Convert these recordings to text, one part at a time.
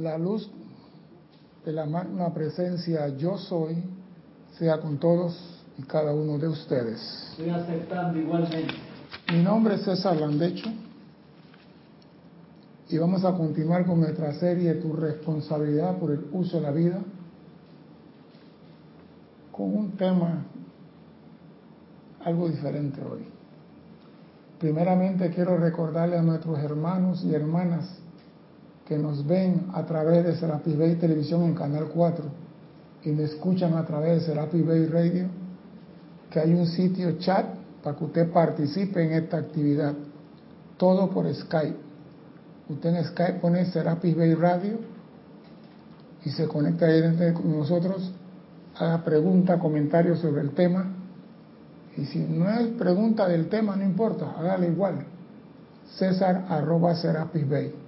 La luz de la magna presencia yo soy sea con todos y cada uno de ustedes. Estoy aceptando igualmente. Mi nombre es César Landecho y vamos a continuar con nuestra serie Tu responsabilidad por el uso de la vida con un tema algo diferente hoy. Primeramente quiero recordarle a nuestros hermanos y hermanas que nos ven a través de Serapis Bay Televisión en Canal 4 y me escuchan a través de Serapis Bay Radio, que hay un sitio chat para que usted participe en esta actividad. Todo por Skype. Usted en Skype pone Serapis Bay Radio y se conecta ahí con nosotros, haga preguntas, comentarios sobre el tema. Y si no hay pregunta del tema, no importa, hágale igual. César arroba Serapis Bay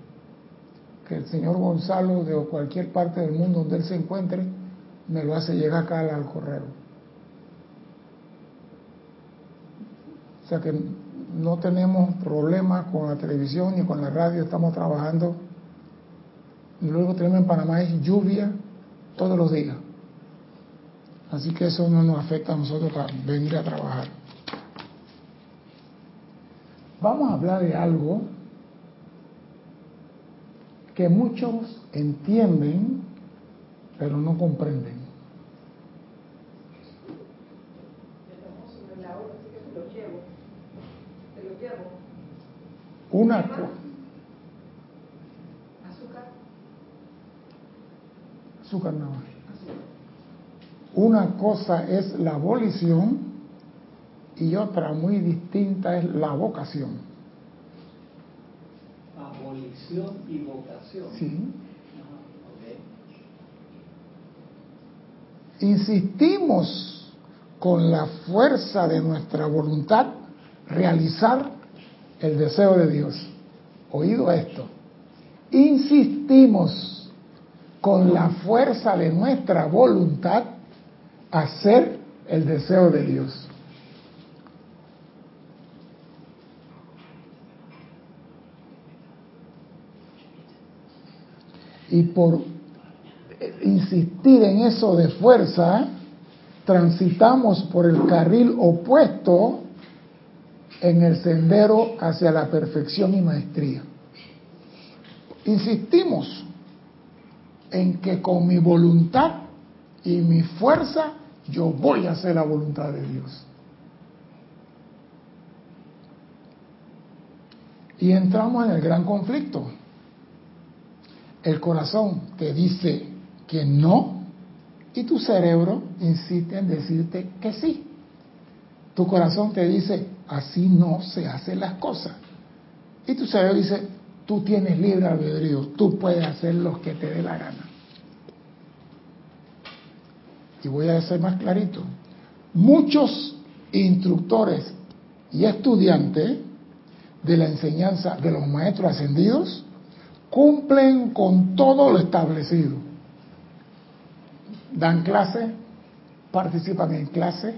el señor Gonzalo de cualquier parte del mundo donde él se encuentre me lo hace llegar acá al correo. O sea que no tenemos problemas con la televisión ni con la radio, estamos trabajando. Y que tenemos en Panamá es lluvia todos los días. Así que eso no nos afecta a nosotros para venir a trabajar. Vamos a hablar de algo que muchos entienden, pero no comprenden. Una azúcar. Azúcar nada. Una cosa es la abolición y otra muy distinta es la vocación y vocación. Sí. Insistimos con la fuerza de nuestra voluntad realizar el deseo de Dios. Oído esto. Insistimos con la fuerza de nuestra voluntad hacer el deseo de Dios. Y por insistir en eso de fuerza, transitamos por el carril opuesto en el sendero hacia la perfección y maestría. Insistimos en que con mi voluntad y mi fuerza yo voy a hacer la voluntad de Dios. Y entramos en el gran conflicto el corazón te dice que no y tu cerebro insiste en decirte que sí. Tu corazón te dice, así no se hacen las cosas. Y tu cerebro dice, tú tienes libre albedrío, tú puedes hacer lo que te dé la gana. Y voy a ser más clarito. Muchos instructores y estudiantes de la enseñanza de los maestros ascendidos cumplen con todo lo establecido. Dan clases, participan en clases,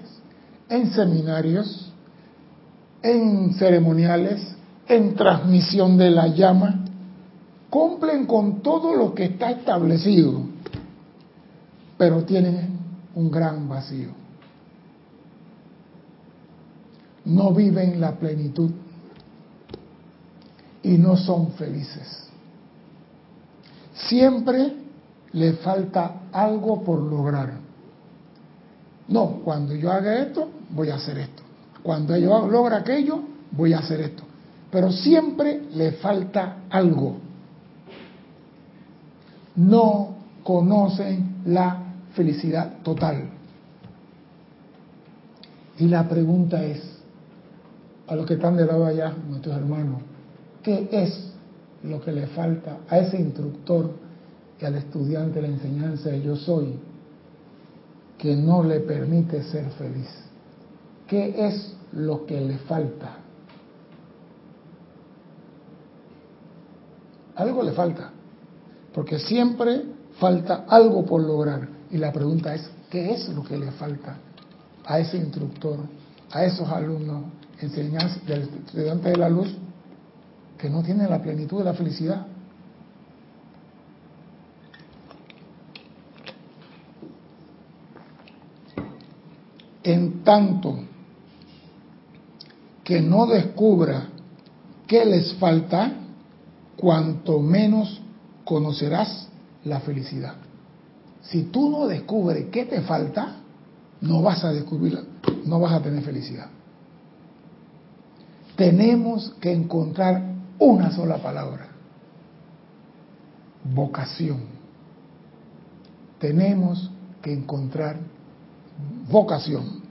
en seminarios, en ceremoniales, en transmisión de la llama, cumplen con todo lo que está establecido, pero tienen un gran vacío. No viven la plenitud y no son felices siempre le falta algo por lograr. No, cuando yo haga esto, voy a hacer esto. Cuando yo logre aquello, voy a hacer esto. Pero siempre le falta algo. No conocen la felicidad total. Y la pregunta es, a los que están de lado allá, nuestros hermanos, ¿qué es lo que le falta a ese instructor y al estudiante la enseñanza de yo soy, que no le permite ser feliz. ¿Qué es lo que le falta? Algo le falta, porque siempre falta algo por lograr. Y la pregunta es, ¿qué es lo que le falta a ese instructor, a esos alumnos, enseñanza del estudiante de la luz que no tiene la plenitud de la felicidad. En tanto que no descubra qué les falta, cuanto menos conocerás la felicidad. Si tú no descubres qué te falta, no vas a descubrirla, no vas a tener felicidad. Tenemos que encontrar una sola palabra, vocación. Tenemos que encontrar vocación.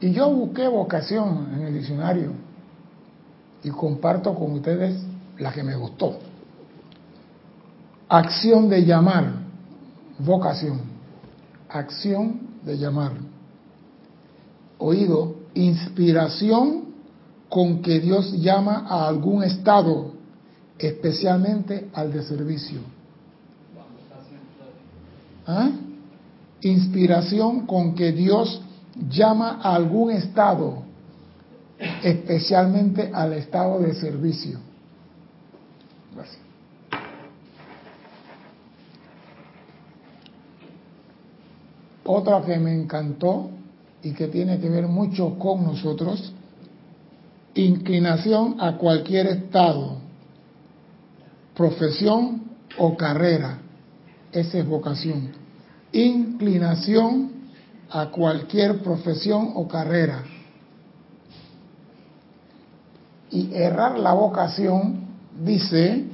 Y yo busqué vocación en el diccionario y comparto con ustedes la que me gustó. Acción de llamar, vocación. Acción de llamar. Oído, inspiración con que Dios llama a algún estado, especialmente al de servicio. ¿Ah? Inspiración con que Dios llama a algún estado, especialmente al estado de servicio. Gracias. Otra que me encantó y que tiene que ver mucho con nosotros, inclinación a cualquier estado, profesión o carrera. Esa es vocación. Inclinación a cualquier profesión o carrera. Y errar la vocación, dice,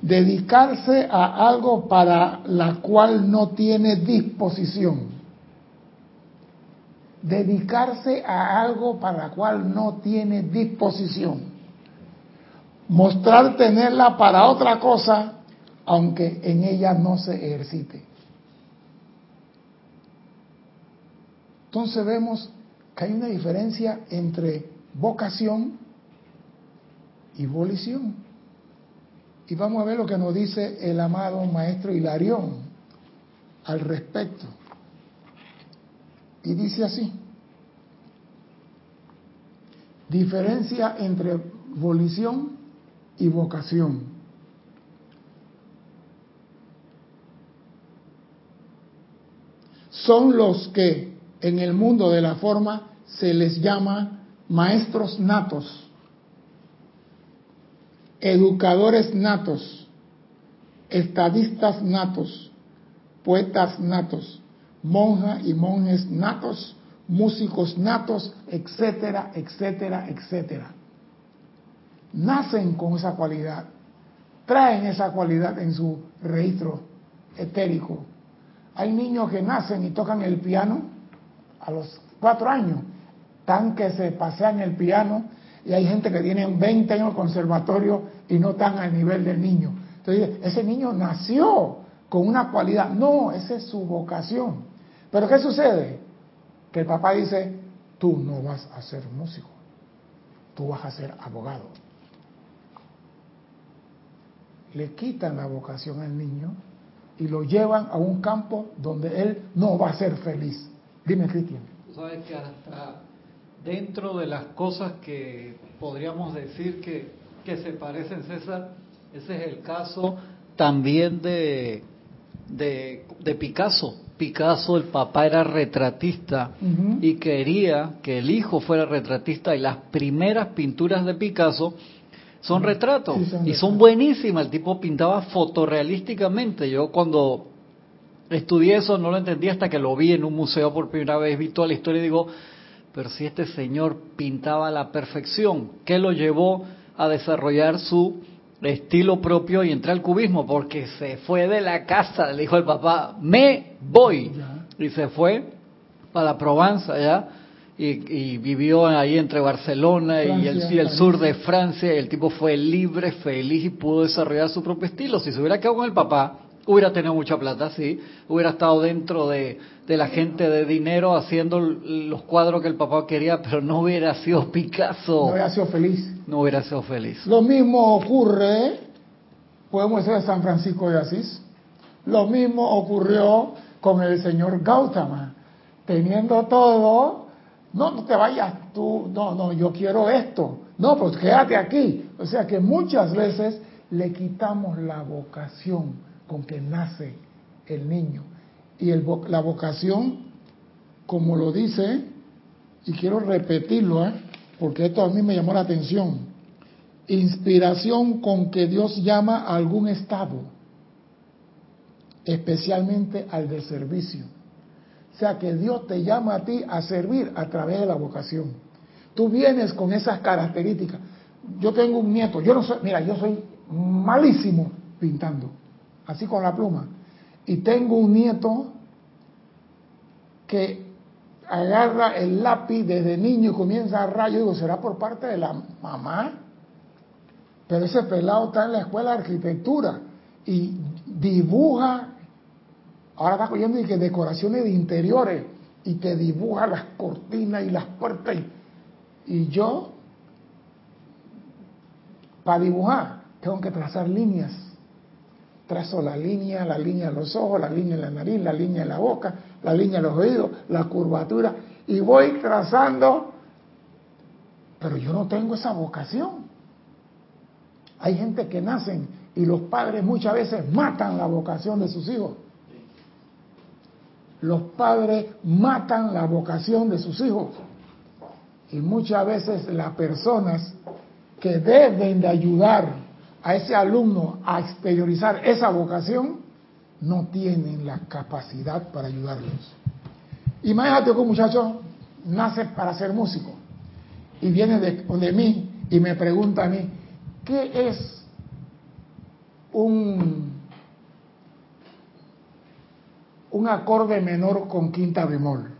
dedicarse a algo para la cual no tiene disposición. Dedicarse a algo para la cual no tiene disposición. Mostrar tenerla para otra cosa, aunque en ella no se ejercite. Entonces vemos que hay una diferencia entre vocación y volición. Y vamos a ver lo que nos dice el amado maestro Hilarión al respecto. Y dice así, diferencia entre volición y vocación. Son los que en el mundo de la forma se les llama maestros natos, educadores natos, estadistas natos, poetas natos, monjas y monjes natos, músicos natos, etcétera, etcétera, etcétera. Nacen con esa cualidad, traen esa cualidad en su registro etérico. Hay niños que nacen y tocan el piano a los cuatro años, tan que se pasean el piano y hay gente que tiene 20 años conservatorio y no están al nivel del niño. Entonces, ese niño nació con una cualidad. No, esa es su vocación. Pero ¿qué sucede? Que el papá dice, tú no vas a ser músico, tú vas a ser abogado. Le quitan la vocación al niño y lo llevan a un campo donde él no va a ser feliz. Dime, Cristian. sabes que hasta dentro de las cosas que podríamos decir que, que se parecen, César, ese es el caso también de, de, de Picasso. Picasso, el papá era retratista y quería que el hijo fuera retratista y las primeras pinturas de Picasso son retratos y son buenísimas. El tipo pintaba fotorrealísticamente. Yo cuando Estudié eso, no lo entendí hasta que lo vi en un museo por primera vez, vi toda la historia y digo, pero si este señor pintaba a la perfección, ¿qué lo llevó a desarrollar su estilo propio y entrar al cubismo? Porque se fue de la casa, le dijo el papá, me voy. Y se fue para la Provenza, ¿ya? Y, vivió ahí entre Barcelona y, el, y el sur de Francia y el tipo fue libre, feliz y pudo desarrollar su propio estilo. Si se hubiera quedado con el papá, Hubiera tenido mucha plata, sí. Hubiera estado dentro de, la gente de dinero haciendo los cuadros que el papá quería, pero no hubiera sido Picasso. No hubiera sido feliz. No hubiera sido feliz. Lo mismo ocurre, podemos decir de San Francisco de Asís. Lo mismo ocurrió con el señor Gautama. Teniendo todo, no, no te vayas tú, no, no, yo quiero esto. No, pues quédate aquí. O sea que muchas veces le quitamos la vocación con que nace el niño. Y la vocación, como lo dice, y quiero repetirlo, ¿eh? porque esto a mí me llamó la atención, inspiración con que Dios llama a algún estado, especialmente al de servicio. O sea que Dios te llama a ti a servir a través de la vocación. Tú vienes con esas características. Yo tengo un nieto, yo no soy, mira, yo soy malísimo pintando, así con la pluma. Y tengo un nieto que agarra el lápiz desde niño y comienza a rayar. digo, ¿será por parte de la mamá? Pero ese pelado está en la escuela de arquitectura y dibuja, ahora está cogiendo y que decoraciones de interiores y te dibuja las cortinas y las puertas. Y yo, para dibujar, tengo que trazar líneas. Trazo la línea, la línea de los ojos, la línea de la nariz, la línea de la boca, la línea de los oídos, la curvatura, y voy trazando, pero yo no tengo esa vocación. Hay gente que nacen y los padres muchas veces matan la vocación de sus hijos. Los padres matan la vocación de sus hijos. Y muchas veces las personas que deben de ayudar a ese alumno a exteriorizar esa vocación no tienen la capacidad para ayudarlos. Imagínate que un muchacho nace para ser músico y viene de, mí y me pregunta a mí, ¿Qué es un, un acorde menor con quinta bemol?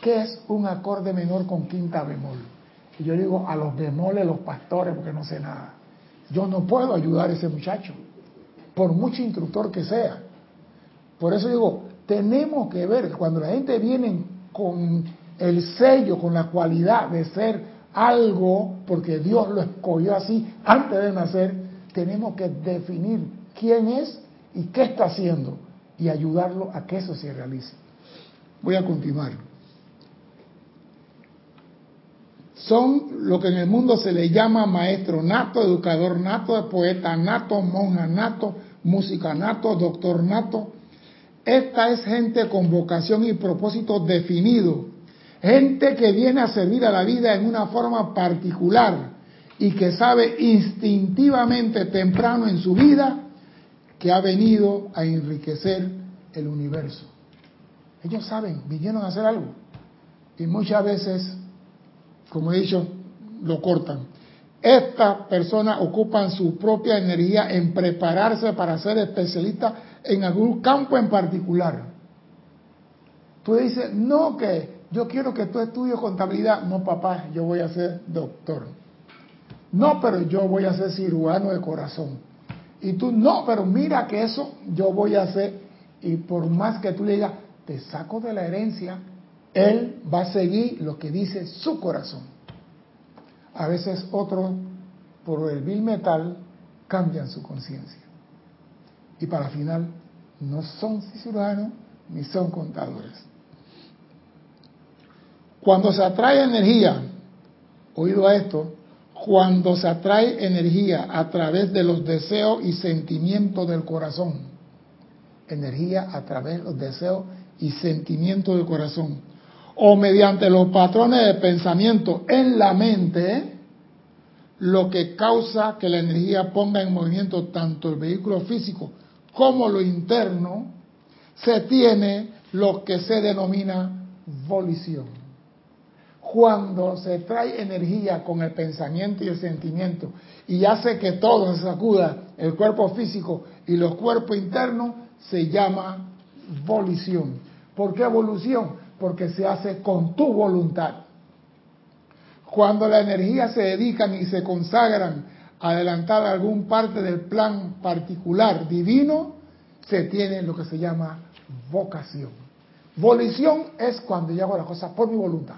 ¿Qué es un acorde menor con quinta bemol? Y yo digo a los bemoles, los pastores, porque no sé nada. Yo no puedo ayudar a ese muchacho, por mucho instructor que sea. Por eso digo, tenemos que ver, cuando la gente viene con el sello, con la cualidad de ser algo, porque Dios lo escogió así antes de nacer, tenemos que definir quién es y qué está haciendo y ayudarlo a que eso se realice. Voy a continuar. Son lo que en el mundo se le llama maestro nato, educador nato, poeta nato, monja nato, música nato, doctor nato. Esta es gente con vocación y propósito definido Gente que viene a servir a la vida en una forma particular y que sabe instintivamente temprano en su vida que ha venido a enriquecer el universo. Ellos saben, vinieron a hacer algo. Y muchas veces, como he dicho, lo cortan. Estas personas ocupan su propia energía en prepararse para ser especialistas en algún campo en particular. Tú dices, no que yo quiero que tú estudies contabilidad. No, papá, yo voy a ser doctor. No, pero yo voy a ser cirujano de corazón. Y tú, no, pero mira que eso yo voy a hacer. Y por más que tú le digas, te saco de la herencia, él va a seguir lo que dice su corazón. A veces otros, por el vil metal, cambian su conciencia. Y para final, no son cirujanos ni son contadores. Cuando se atrae energía, oído a esto, cuando se atrae energía a través de los deseos y sentimientos del corazón, energía a través de los deseos y sentimientos del corazón, o mediante los patrones de pensamiento en la mente, lo que causa que la energía ponga en movimiento tanto el vehículo físico como lo interno, se tiene lo que se denomina volición cuando se trae energía con el pensamiento y el sentimiento y hace que todo se sacuda, el cuerpo físico y los cuerpos internos, se llama volición. ¿Por qué evolución? Porque se hace con tu voluntad. Cuando la energía se dedican y se consagran a adelantar algún parte del plan particular divino, se tiene lo que se llama vocación. Volición es cuando yo hago las cosas por mi voluntad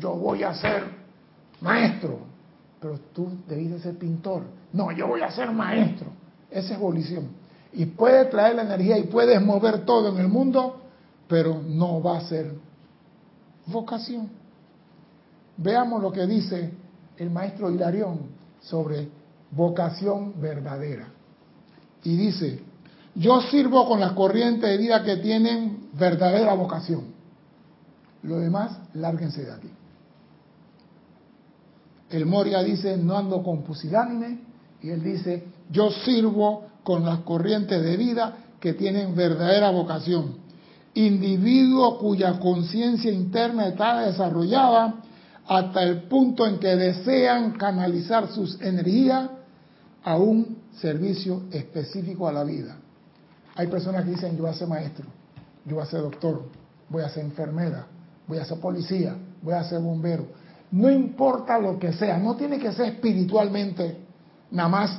yo voy a ser maestro, pero tú debes ser pintor. No, yo voy a ser maestro. Esa es volición. Y puede traer la energía y puedes mover todo en el mundo, pero no va a ser vocación. Veamos lo que dice el maestro Hilarión sobre vocación verdadera. Y dice, Yo sirvo con las corrientes de vida que tienen verdadera vocación. Lo demás, lárguense de aquí. El Moria dice, no ando con pusilánime, y él dice, yo sirvo con las corrientes de vida que tienen verdadera vocación. Individuo cuya conciencia interna está desarrollada hasta el punto en que desean canalizar sus energías a un servicio específico a la vida. Hay personas que dicen, yo voy a ser maestro, yo voy a ser doctor, voy a ser enfermera, voy a ser policía, voy a ser bombero. No importa lo que sea, no tiene que ser espiritualmente, nada más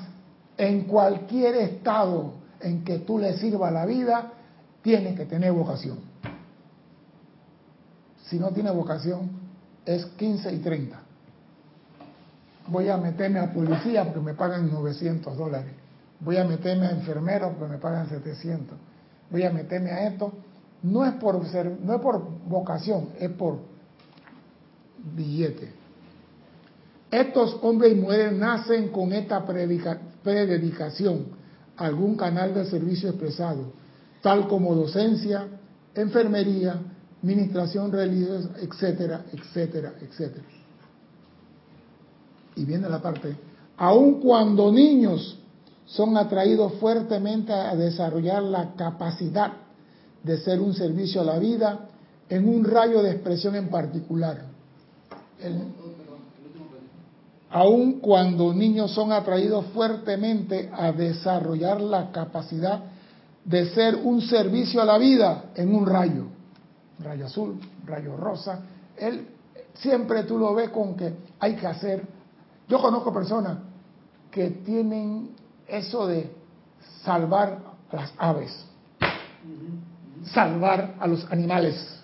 en cualquier estado en que tú le sirva la vida, tiene que tener vocación. Si no tiene vocación, es 15 y 30. Voy a meterme a policía porque me pagan 900 dólares. Voy a meterme a enfermero porque me pagan 700. Voy a meterme a esto. No es por ser, no es por vocación, es por billete. Estos hombres y mujeres nacen con esta prededicación, algún canal de servicio expresado, tal como docencia, enfermería, administración religiosa, etcétera, etcétera, etcétera. Y viene la parte, aun cuando niños son atraídos fuertemente a desarrollar la capacidad de ser un servicio a la vida en un rayo de expresión en particular aun cuando niños son atraídos fuertemente a desarrollar la capacidad de ser un servicio a la vida en un rayo, rayo azul, rayo rosa, él siempre tú lo ves con que hay que hacer. Yo conozco personas que tienen eso de salvar a las aves, salvar a los animales,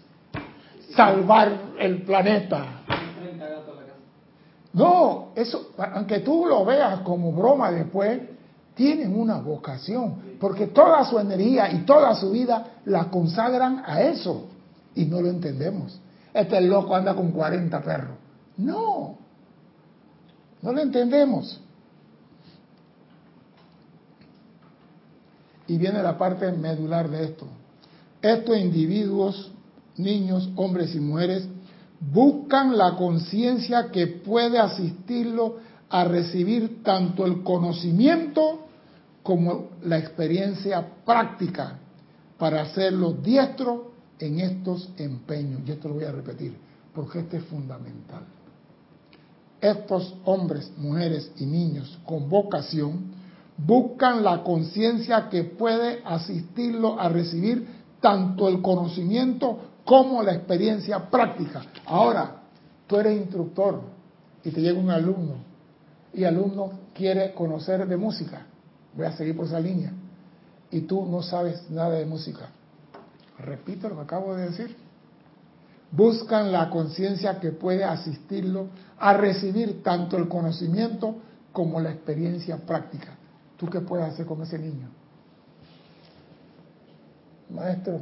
salvar el planeta, no, eso, aunque tú lo veas como broma después, tienen una vocación, porque toda su energía y toda su vida la consagran a eso y no lo entendemos. Este loco anda con 40 perros. No, no lo entendemos. Y viene la parte medular de esto. Estos individuos, niños, hombres y mujeres, buscan la conciencia que puede asistirlo a recibir tanto el conocimiento como la experiencia práctica para hacerlo diestro en estos empeños. Y esto lo voy a repetir, porque este es fundamental. Estos hombres, mujeres y niños con vocación buscan la conciencia que puede asistirlo a recibir tanto el conocimiento como la experiencia práctica. Ahora, tú eres instructor y te llega un alumno y el alumno quiere conocer de música. Voy a seguir por esa línea. Y tú no sabes nada de música. Repito lo que acabo de decir. Buscan la conciencia que puede asistirlo a recibir tanto el conocimiento como la experiencia práctica. ¿Tú qué puedes hacer con ese niño? Maestro,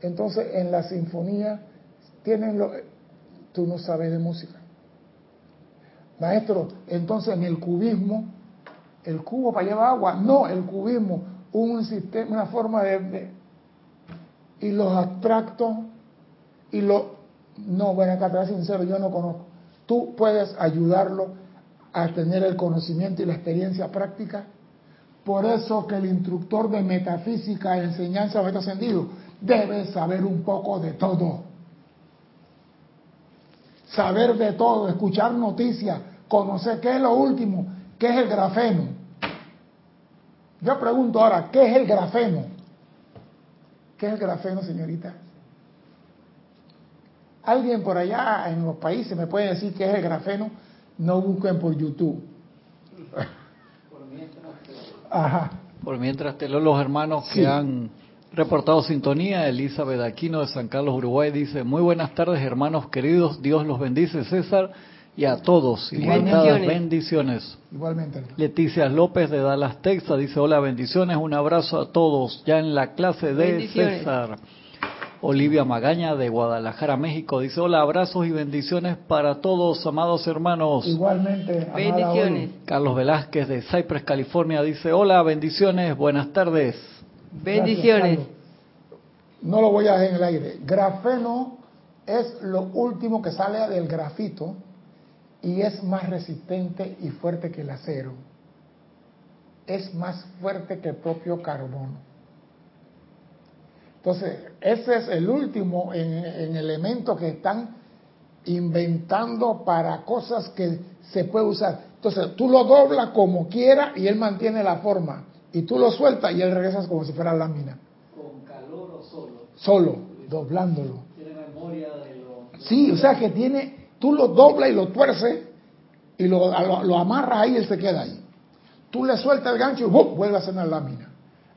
entonces en la sinfonía tienen lo... Tú no sabes de música. Maestro, entonces en el cubismo, el cubo para llevar agua, no, el cubismo, un sistema, una forma de, y los abstractos y lo no, bueno, acá te sincero, yo no conozco. Tú puedes ayudarlo a tener el conocimiento y la experiencia práctica. Por eso que el instructor de metafísica, enseñanza, meta ascendido, debe saber un poco de todo. Saber de todo, escuchar noticias, conocer qué es lo último, qué es el grafeno. Yo pregunto ahora, ¿qué es el grafeno? ¿Qué es el grafeno, señorita? ¿Alguien por allá en los países me puede decir qué es el grafeno? No busquen por YouTube. Por mientras, Ajá. Por mientras te los hermanos que han Reportado sintonía, Elizabeth Aquino de San Carlos, Uruguay, dice, muy buenas tardes hermanos queridos, Dios los bendice César y a todos. Bendiciones. bendiciones. Igualmente. Leticia López de Dallas, Texas, dice, hola, bendiciones, un abrazo a todos, ya en la clase de César. Olivia Magaña de Guadalajara, México, dice, hola, abrazos y bendiciones para todos, amados hermanos. Igualmente. Bendiciones. Carlos Velázquez de Cypress, California, dice, hola, bendiciones, buenas tardes. Bendiciones. no lo voy a dejar en el aire. Grafeno es lo último que sale del grafito y es más resistente y fuerte que el acero. Es más fuerte que el propio carbono. Entonces, ese es el último en, elemento que están inventando para cosas que se puede usar. Entonces, tú lo doblas como quiera y él mantiene la forma. Y tú lo sueltas y él regresa como si fuera lámina. ¿Con calor o solo? Solo, doblándolo. Tiene memoria de lo... sí, o sea que tiene, tú lo doblas y lo tuerces y lo, lo, amarras ahí y él se queda ahí. Tú le sueltas el gancho y ¡bum! vuelve a ser una lámina.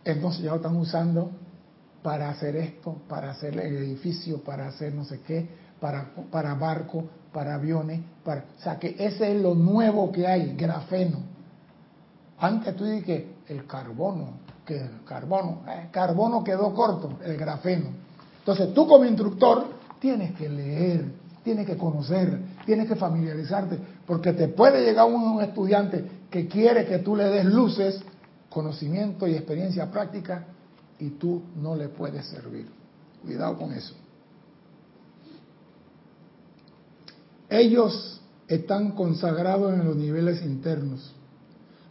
Entonces ya lo están usando para hacer esto, para hacer el edificio, para hacer no sé qué, para, para barco, para aviones, para, o sea que ese es lo nuevo que hay, grafeno. Antes tú dices que el carbono, que el carbono, el carbono quedó corto, el grafeno. Entonces tú como instructor tienes que leer, tienes que conocer, tienes que familiarizarte, porque te puede llegar un estudiante que quiere que tú le des luces, conocimiento y experiencia práctica y tú no le puedes servir. Cuidado con eso. Ellos están consagrados en los niveles internos.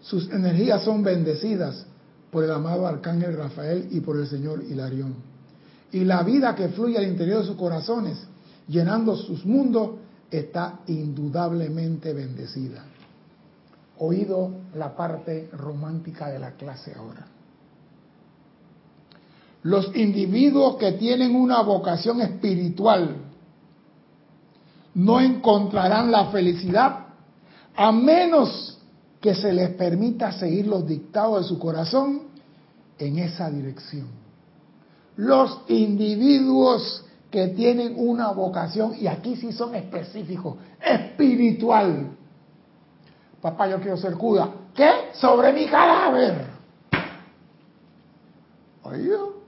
Sus energías son bendecidas por el amado Arcángel Rafael y por el Señor Hilarión. Y la vida que fluye al interior de sus corazones, llenando sus mundos, está indudablemente bendecida. Oído la parte romántica de la clase ahora. Los individuos que tienen una vocación espiritual no encontrarán la felicidad a menos que se les permita seguir los dictados de su corazón en esa dirección. Los individuos que tienen una vocación, y aquí sí son específicos, espiritual. Papá, yo quiero ser cura. ¿Qué? Sobre mi cadáver. Oído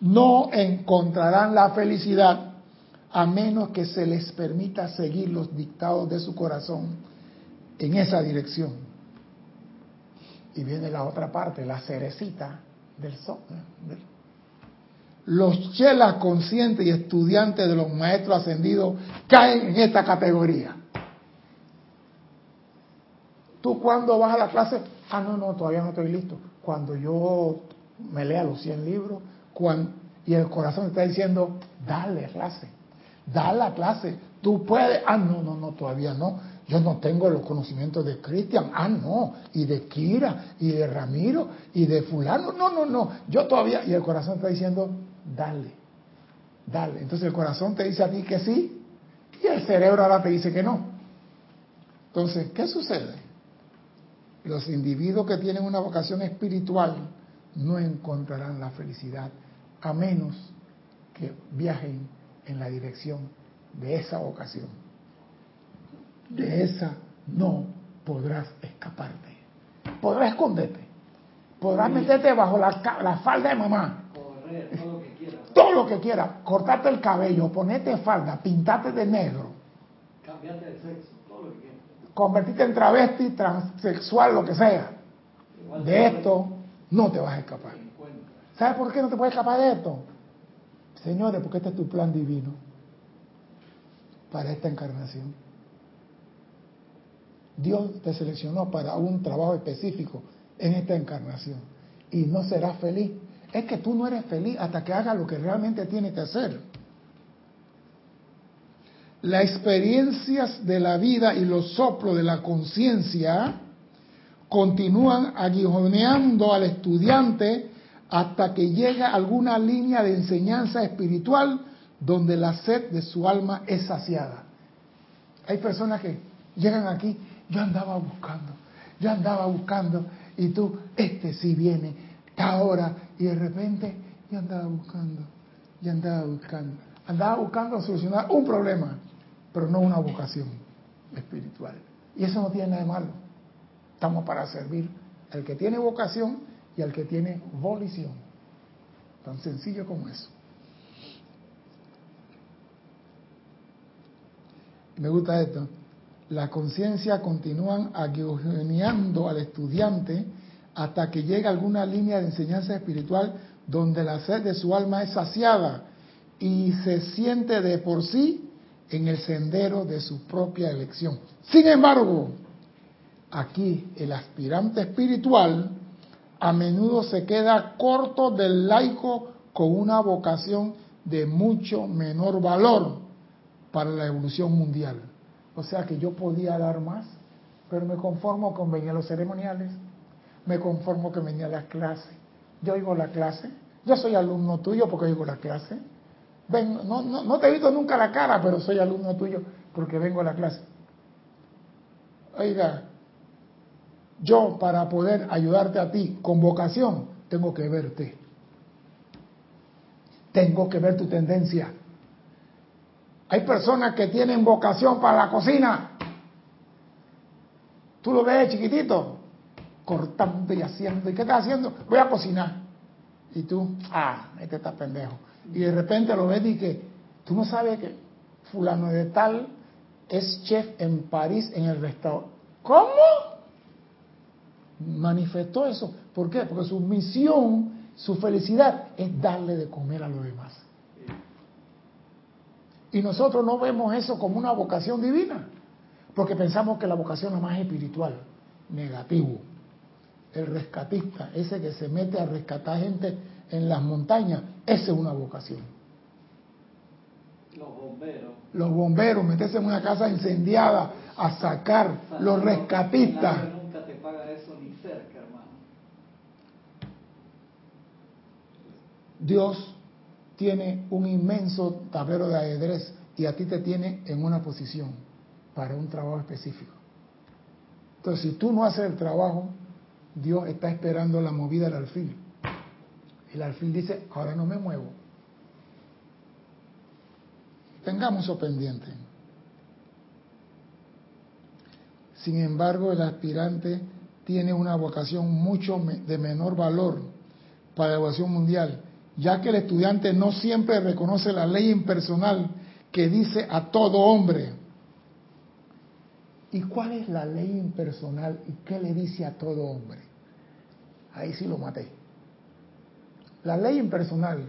no encontrarán la felicidad a menos que se les permita seguir los dictados de su corazón en esa dirección. Y viene la otra parte, la cerecita del sol. Los chelas conscientes y estudiantes de los maestros ascendidos caen en esta categoría. Tú cuando vas a la clase, ah, no, no, todavía no estoy listo. Cuando yo me lea los 100 libros, y el corazón está diciendo, dale clase, dale la clase, tú puedes, ah, no, no, no, todavía no, yo no tengo los conocimientos de Cristian, ah, no, y de Kira, y de Ramiro, y de fulano, no, no, no, yo todavía, y el corazón está diciendo, dale, dale, entonces el corazón te dice a ti que sí, y el cerebro ahora te dice que no. Entonces, ¿qué sucede? Los individuos que tienen una vocación espiritual no encontrarán la felicidad a menos que viajen en la dirección de esa vocación. De esa no podrás escaparte. Podrás esconderte. Podrás meterte bajo la, falda de mamá. Correr, todo lo que quieras. Todo lo que quieras. Cortarte el cabello, ponerte falda, pintarte de negro. Cambiarte de sexo, todo lo que quieras. Convertirte en travesti, transexual, lo que sea. de esto no te vas a escapar. ¿Sabes por qué no te puedes escapar de esto? Señores, porque este es tu plan divino para esta encarnación. Dios te seleccionó para un trabajo específico en esta encarnación y no serás feliz. Es que tú no eres feliz hasta que hagas lo que realmente tienes que hacer. Las experiencias de la vida y los soplos de la conciencia continúan aguijoneando al estudiante hasta que llega alguna línea de enseñanza espiritual donde la sed de su alma es saciada. Hay personas que llegan aquí, yo andaba buscando, yo andaba buscando, y tú, este sí viene, ahora, y de repente yo andaba buscando, yo andaba buscando, andaba buscando solucionar un problema, pero no una vocación espiritual. Y eso no tiene nada de malo. Estamos para servir al que tiene vocación y al que tiene volición. Tan sencillo como eso. Me gusta esto. La conciencia continúan aguijoneando al estudiante hasta que llega alguna línea de enseñanza espiritual donde la sed de su alma es saciada y se siente de por sí en el sendero de su propia elección. Sin embargo, aquí el aspirante espiritual a menudo se queda corto del laico con una vocación de mucho menor valor para la evolución mundial. O sea que yo podía dar más, pero me conformo con venir a los ceremoniales, me conformo que venía a las clases. Yo oigo la clase, yo soy alumno tuyo porque oigo la clase. Ven, no, no, no te he visto nunca la cara, pero soy alumno tuyo porque vengo a la clase. Oiga, yo para poder ayudarte a ti con vocación, tengo que verte. Tengo que ver tu tendencia. Hay personas que tienen vocación para la cocina. Tú lo ves chiquitito, cortando y haciendo. ¿Y qué estás haciendo? Voy a cocinar. Y tú, ah, este está pendejo. Y de repente lo ves y que tú no sabes que fulano de tal es chef en París en el restaurante. ¿Cómo? Manifestó eso. ¿Por qué? Porque su misión, su felicidad es darle de comer a los demás. Y nosotros no vemos eso como una vocación divina, porque pensamos que la vocación es más espiritual, negativo. El rescatista, ese que se mete a rescatar gente en las montañas, esa es una vocación. Los bomberos. Los bomberos, meterse en una casa incendiada a sacar los rescatistas. Nunca te paga eso ni cerca, hermano. Dios tiene un inmenso tablero de ajedrez y a ti te tiene en una posición para un trabajo específico. Entonces, si tú no haces el trabajo, Dios está esperando la movida del alfil. El alfil dice, ahora no me muevo. Tengamos eso pendiente. Sin embargo, el aspirante tiene una vocación mucho de menor valor para la evaluación mundial ya que el estudiante no siempre reconoce la ley impersonal que dice a todo hombre. ¿Y cuál es la ley impersonal y qué le dice a todo hombre? Ahí sí lo maté. La ley impersonal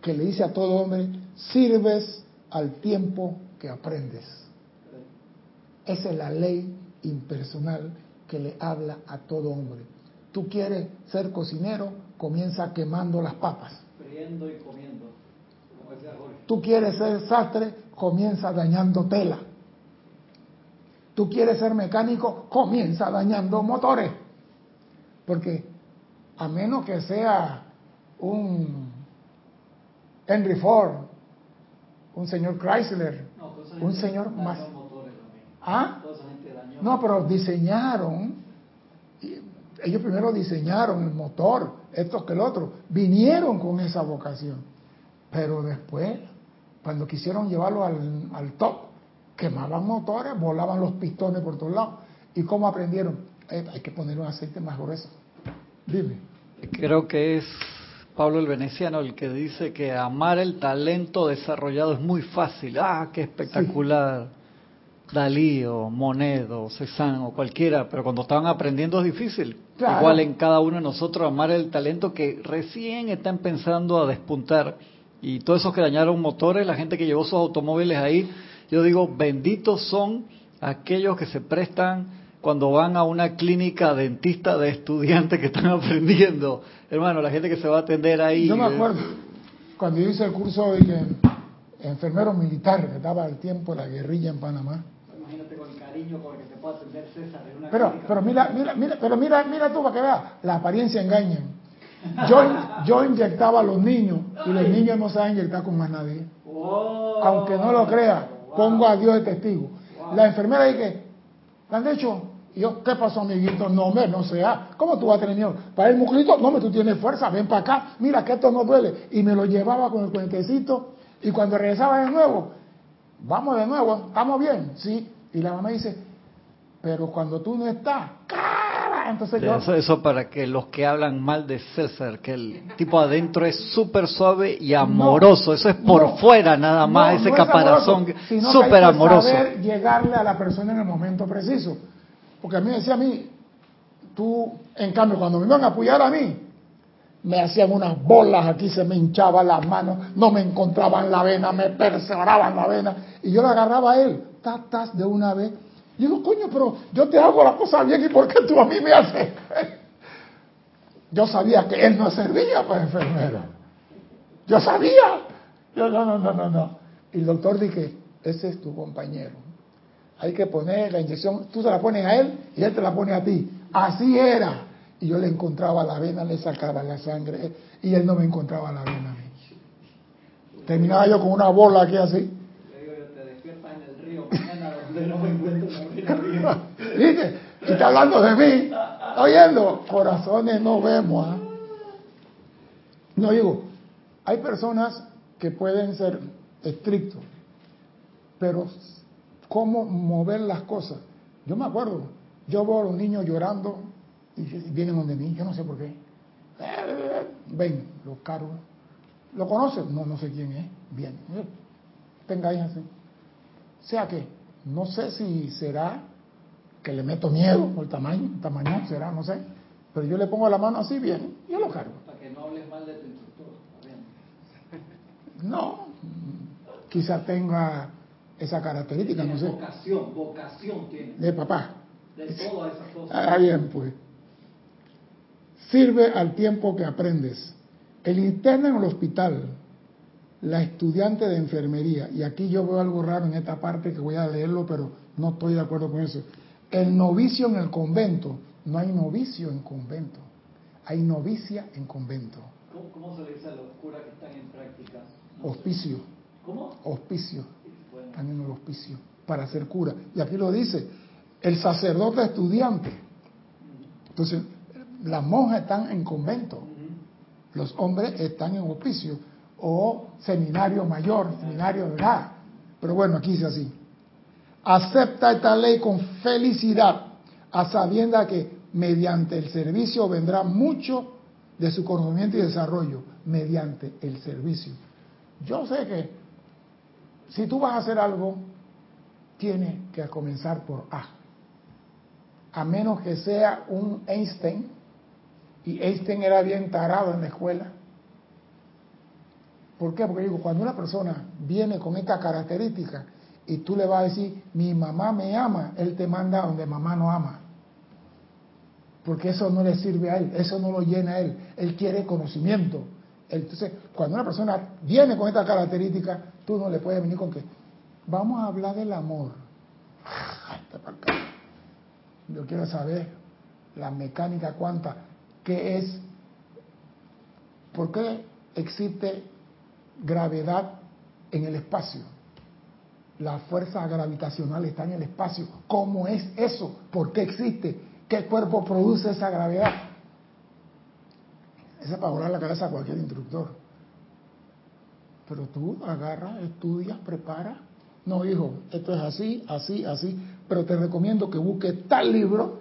que le dice a todo hombre, sirves al tiempo que aprendes. Esa es la ley impersonal que le habla a todo hombre. Tú quieres ser cocinero, comienza quemando las papas y comiendo. Tú quieres ser sastre, comienza dañando tela. Tú quieres ser mecánico, comienza dañando motores. Porque a menos que sea un Henry Ford, un señor Chrysler, un señor más... ¿Ah? No, pero diseñaron, ellos primero diseñaron el motor, esto que el otro, vinieron con esa vocación. Pero después, cuando quisieron llevarlo al, top, quemaban motores, volaban los pistones por todos lados. ¿Y cómo aprendieron? Eh, hay que poner un aceite más grueso. Dime. Creo que es Pablo el Veneciano el que dice que amar el talento desarrollado es muy fácil. ¡Ah, qué espectacular! Dalí o Monedo, Cézanne o cualquiera, pero cuando estaban aprendiendo es difícil. Igual en cada uno de nosotros amar el talento que recién están pensando a despuntar. Y todos esos que dañaron motores, la gente que llevó sus automóviles ahí, yo digo, benditos son aquellos que se prestan cuando van a una clínica dentista de estudiantes que están aprendiendo. Hermano, la gente que se va a atender ahí. Yo me acuerdo, cuando yo hice el curso de enfermero militar, que estaba al tiempo de la guerrilla en Panamá, pero, pero mira, mira, mira, pero mira, mira tú para que veas, la apariencia engaña. Yo, yo inyectaba a los niños y los niños no saben inyectar con más nadie. Aunque no lo crea, pongo a Dios de testigo. La enfermera dice, ¿le han dicho? Y yo, ¿qué pasó, amiguito? No, hombre, no sea. ¿Cómo tú vas a tener miedo? Para el musculito, no, me tú tienes fuerza, ven para acá. Mira que esto no duele. Y me lo llevaba con el cuentecito. Y cuando regresaba de nuevo, vamos de nuevo, ¿estamos bien? Sí. Y la mamá dice, pero cuando tú no estás, Entonces yo... Eso, para que los que hablan mal de César, que el tipo adentro es súper suave y amoroso, eso es por fuera nada más, ese caparazón súper amoroso. Saber llegarle a la persona en el momento preciso. Porque a mí decía a mí, tú, en cambio, cuando me iban a apoyar a mí, me hacían unas bolas aquí, se me hinchaban las manos, no me encontraban la vena, me perseoraban la vena, y yo la agarraba a él, tatas de una vez. Digo, coño, pero yo te hago la cosa bien, ¿y por qué tú a mí me haces? yo sabía que él no servía para enfermero. Yo sabía. Yo, no, no, no, no, no. Y el doctor dije, ese es tu compañero. Hay que poner la inyección, tú se la pones a él y él te la pone a ti. Así era. Y yo le encontraba la vena, le sacaba la sangre y él no me encontraba la vena Terminaba yo con una bola aquí así. ¿Viste? Y está hablando de mí. oyendo? Corazones no vemos. ¿ah? No digo, hay personas que pueden ser estrictos, pero ¿cómo mover las cosas? Yo me acuerdo, yo veo a los niños llorando y vienen donde mí, yo no sé por qué. Ven, los cargos. ¿Lo conocen? No, no sé quién es. Bien. Tenga así. O sea que, no sé si será que le meto miedo, o el tamaño, el tamaño será, no sé. Pero yo le pongo la mano así, bien, yo lo cargo. Para que no hables mal de tu instructor. No, quizá tenga esa característica, no sé. Vocación, vocación tiene. De papá. De todas esas cosas. Ah, bien, pues. Sirve al tiempo que aprendes. El interno en el hospital, la estudiante de enfermería, y aquí yo veo algo raro en esta parte que voy a leerlo, pero no estoy de acuerdo con eso. El novicio en el convento, no hay novicio en convento, hay novicia en convento. ¿Cómo, se le dice a los curas que están en práctica? hospicio. ¿Cómo? Hospicio. Están en el hospicio para ser cura. Y aquí lo dice, el sacerdote estudiante. Entonces, las monjas están en convento, los hombres están en hospicio o seminario mayor, seminario de edad. Pero bueno, aquí dice así. Acepta esta ley con felicidad, a sabienda que mediante el servicio vendrá mucho de su conocimiento y desarrollo, mediante el servicio. Yo sé que si tú vas a hacer algo, tiene que comenzar por A. A menos que sea un Einstein, y Einstein era bien tarado en la escuela. ¿Por qué? Porque digo, cuando una persona viene con esta característica y tú le vas a decir, mi mamá me ama, él te manda donde mamá no ama. Porque eso no le sirve a él, eso no lo llena a él. Él quiere conocimiento. Entonces, cuando una persona viene con esta característica, tú no le puedes venir con que, vamos a hablar del amor. Yo quiero saber la mecánica cuánta, qué es, por qué existe gravedad en el espacio. La fuerza gravitacional está en el espacio. ¿Cómo es eso? ¿Por qué existe? ¿Qué cuerpo produce esa gravedad? Esa es para volar la cabeza a cualquier instructor. Pero tú agarras, estudias, preparas. No, hijo, esto es así, así, así. Pero te recomiendo que busques tal libro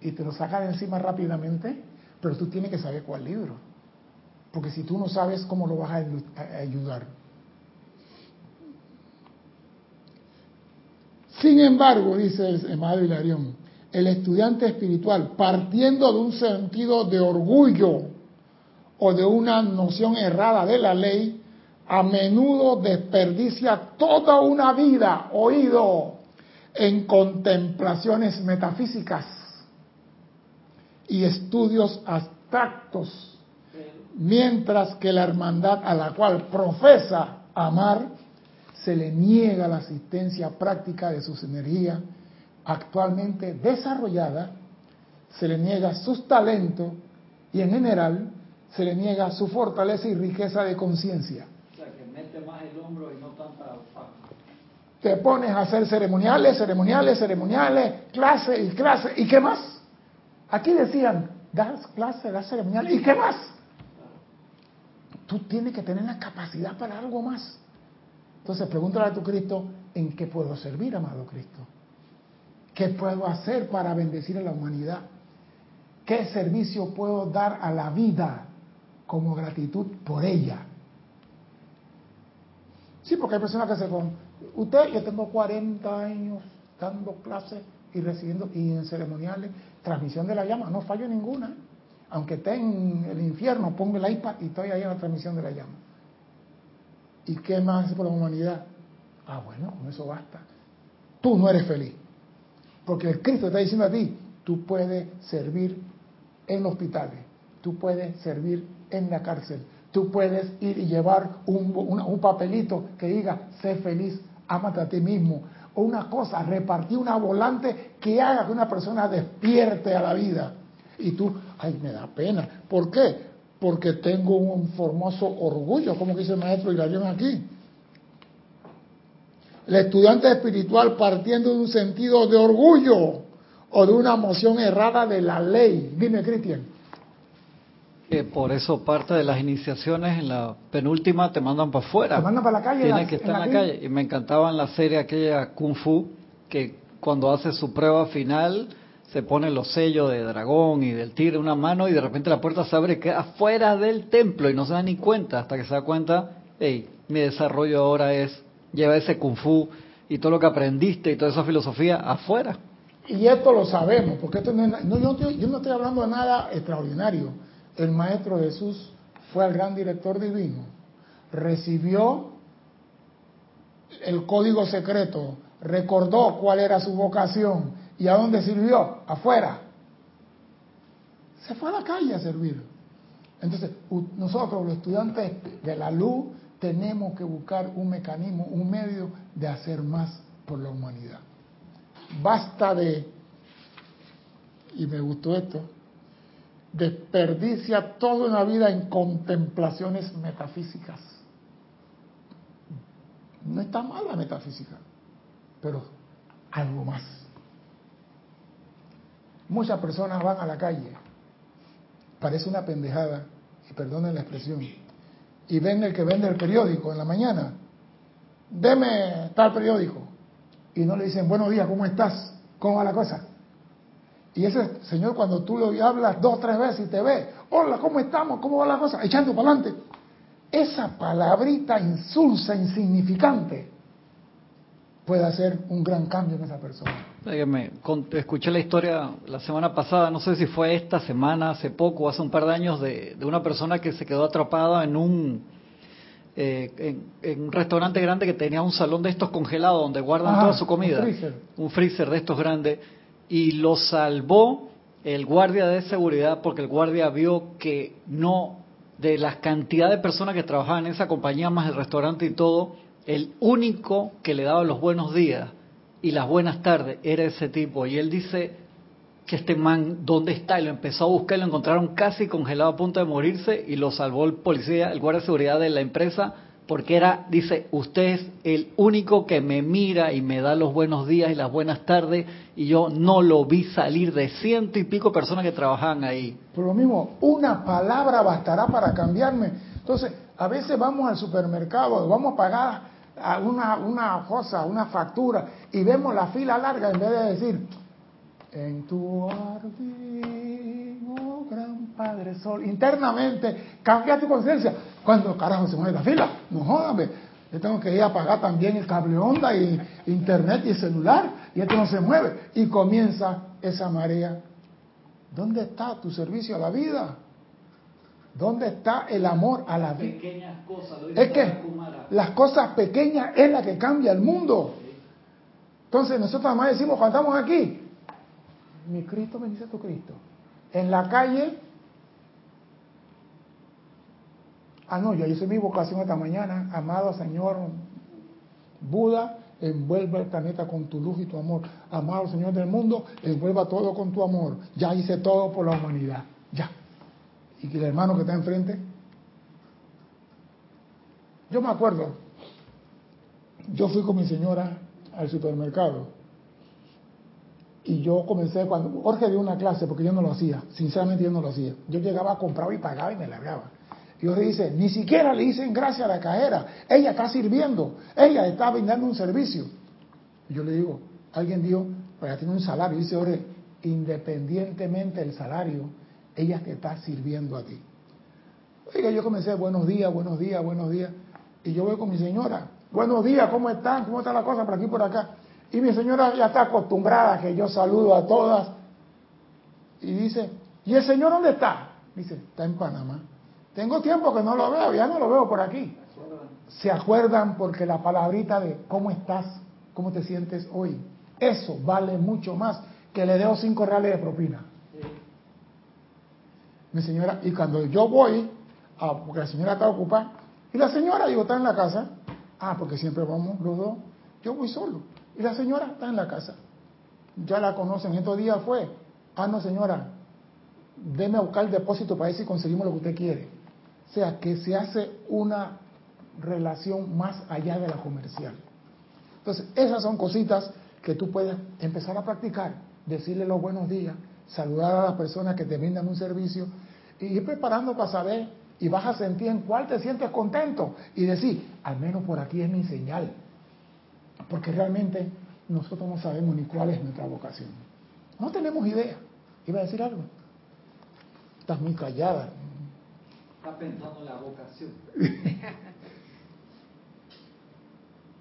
y te lo sacas de encima rápidamente. Pero tú tienes que saber cuál libro. Porque si tú no sabes, ¿cómo lo vas a ayudar? Sin embargo, dice el Madre Hilarión, el estudiante espiritual, partiendo de un sentido de orgullo o de una noción errada de la ley, a menudo desperdicia toda una vida, oído, en contemplaciones metafísicas y estudios abstractos, mientras que la hermandad a la cual profesa amar se le niega la asistencia práctica de sus energías actualmente desarrolladas, se le niega sus talentos y en general se le niega su fortaleza y riqueza de conciencia. O sea, que mete más el hombro y no tanta Te pones a hacer ceremoniales, ceremoniales, ceremoniales, clase y clase, ¿y qué más? Aquí decían, das clase, das ceremoniales, ¿y qué más? Tú tienes que tener la capacidad para algo más. Entonces pregúntale a tu Cristo, ¿en qué puedo servir, amado Cristo? ¿Qué puedo hacer para bendecir a la humanidad? ¿Qué servicio puedo dar a la vida? como gratitud por ella. Sí, porque hay personas que se con usted, yo tengo 40 años dando clases y recibiendo y en ceremoniales, transmisión de la llama, no fallo ninguna. Aunque esté en el infierno, pongo el iPad y estoy ahí en la transmisión de la llama. ¿Y qué más hace por la humanidad? Ah, bueno, con eso basta. Tú no eres feliz. Porque el Cristo está diciendo a ti, tú puedes servir en hospitales, tú puedes servir en la cárcel, tú puedes ir y llevar un, un papelito que diga, sé feliz, ámate a ti mismo, o una cosa, repartir una volante que haga que una persona despierte a la vida. Y tú, ay, me da pena. ¿Por qué? Porque tengo un formoso orgullo, como dice el maestro Hilarión aquí. El estudiante espiritual partiendo de un sentido de orgullo o de una emoción errada de la ley. Dime, Cristian por eso parte de las iniciaciones en la penúltima te mandan para afuera. Te mandan para la calle. Tienes que estar en la, calle. Y me encantaba en la serie aquella Kung Fu que cuando hace su prueba final se pone los sellos de dragón y del tigre en una mano y de repente la puerta se abre afuera del templo y no se da ni cuenta hasta que se da cuenta, hey, mi desarrollo ahora es lleva ese Kung Fu y todo lo que aprendiste y toda esa filosofía afuera. Y esto lo sabemos, porque esto no, yo, yo no estoy hablando de nada extraordinario el Maestro Jesús fue al gran director divino, recibió el código secreto, recordó cuál era su vocación y a dónde sirvió, afuera. Se fue a la calle a servir. Entonces, nosotros los estudiantes de la luz tenemos que buscar un mecanismo, un medio de hacer más por la humanidad. Basta de, y me gustó esto, desperdicia toda una vida en contemplaciones metafísicas. No está mal la metafísica, pero algo más. Muchas personas van a la calle, parece una pendejada, y perdonen la expresión, y ven el que vende el periódico en la mañana, deme tal periódico, y no le dicen, buenos días, ¿cómo estás? ¿Cómo va la cosa? Y ese señor cuando tú le hablas dos tres veces y te ve, hola, ¿cómo estamos? ¿Cómo va la cosa? Echando para adelante. Esa palabrita insulsa, insignificante, puede hacer un gran cambio en esa persona. Escuché la historia la semana pasada, no sé si fue esta semana, hace poco, hace un par de años, de, una persona que se quedó atrapada en un, eh, en, un restaurante grande que tenía un salón de estos congelados donde guardan toda su comida. Un freezer. Un freezer de estos grandes y lo salvó el guardia de seguridad porque el guardia vio que no, de la cantidad de personas que trabajaban en esa compañía, más el restaurante y todo, el único que le daba los buenos días y las buenas tardes era ese tipo. Y él dice que este man, ¿dónde está? Y lo empezó a buscar y lo encontraron casi congelado a punto de morirse y lo salvó el policía, el guardia de seguridad de la empresa porque era, dice, usted es el único que me mira y me da los buenos días y las buenas tardes y yo no lo vi salir de ciento y pico personas que trabajaban ahí. Por lo mismo, una palabra bastará para cambiarme. Entonces, a veces vamos al supermercado, vamos a pagar una, una cosa, una factura y vemos la fila larga en vez de decir, en tu jardín, oh gran Padre Sol. Internamente, cambia tu conciencia. Cuando carajo se mueve la fila? No jódame. Yo tengo que ir a pagar también el cable onda y internet y el celular. Y esto no se mueve. Y comienza esa marea. ¿Dónde está tu servicio a la vida? ¿Dónde está el amor a la vida? es que las cosas pequeñas es la que cambia el mundo. Entonces nosotros además decimos cuando estamos aquí, mi Cristo bendice tu Cristo. En la calle, ah, no, yo hice mi vocación esta mañana, amado Señor Buda, envuelve el planeta con tu luz y tu amor. Amado Señor del mundo, envuelva todo con tu amor. Ya hice todo por la humanidad. Ya. Y que el hermano que está enfrente. Yo me acuerdo, yo fui con mi señora al supermercado y yo comencé cuando Jorge dio una clase, porque yo no lo hacía, sinceramente yo no lo hacía. Yo llegaba, compraba y pagaba y me largaba. Y Jorge dice, ni siquiera le dicen gracias a la cajera, ella está sirviendo, ella está brindando un servicio. Y yo le digo, alguien dijo, para ella tiene un salario, dice Jorge, independientemente del salario, ella te está sirviendo a ti. Oiga, yo comencé, buenos días, buenos días, buenos días. Y yo voy con mi señora, buenos días, ¿cómo están? ¿Cómo está la cosa por aquí por acá? Y mi señora ya está acostumbrada que yo saludo a todas. Y dice, ¿y el Señor dónde está? dice, está en Panamá. Tengo tiempo que no lo veo, ya no lo veo por aquí. Se acuerdan porque la palabrita de cómo estás, cómo te sientes hoy, eso vale mucho más que le debo cinco reales de propina. Mi señora, y cuando yo voy, porque la señora está ocupada, y la señora, digo, está en la casa, ah, porque siempre vamos los dos, yo voy solo, y la señora está en la casa, ya la conocen, estos días fue, ah, no señora, déme a buscar el depósito para ver si conseguimos lo que usted quiere. O sea, que se hace una relación más allá de la comercial. Entonces, esas son cositas que tú puedes empezar a practicar, decirle los buenos días, saludar a las personas que te brindan un servicio y ir preparando para saber y vas a sentir en cuál te sientes contento y decir, al menos por aquí es mi señal. Porque realmente nosotros no sabemos ni cuál es nuestra vocación. No tenemos idea. ¿Iba a decir algo? Estás muy callada. Está pensando en la vocación.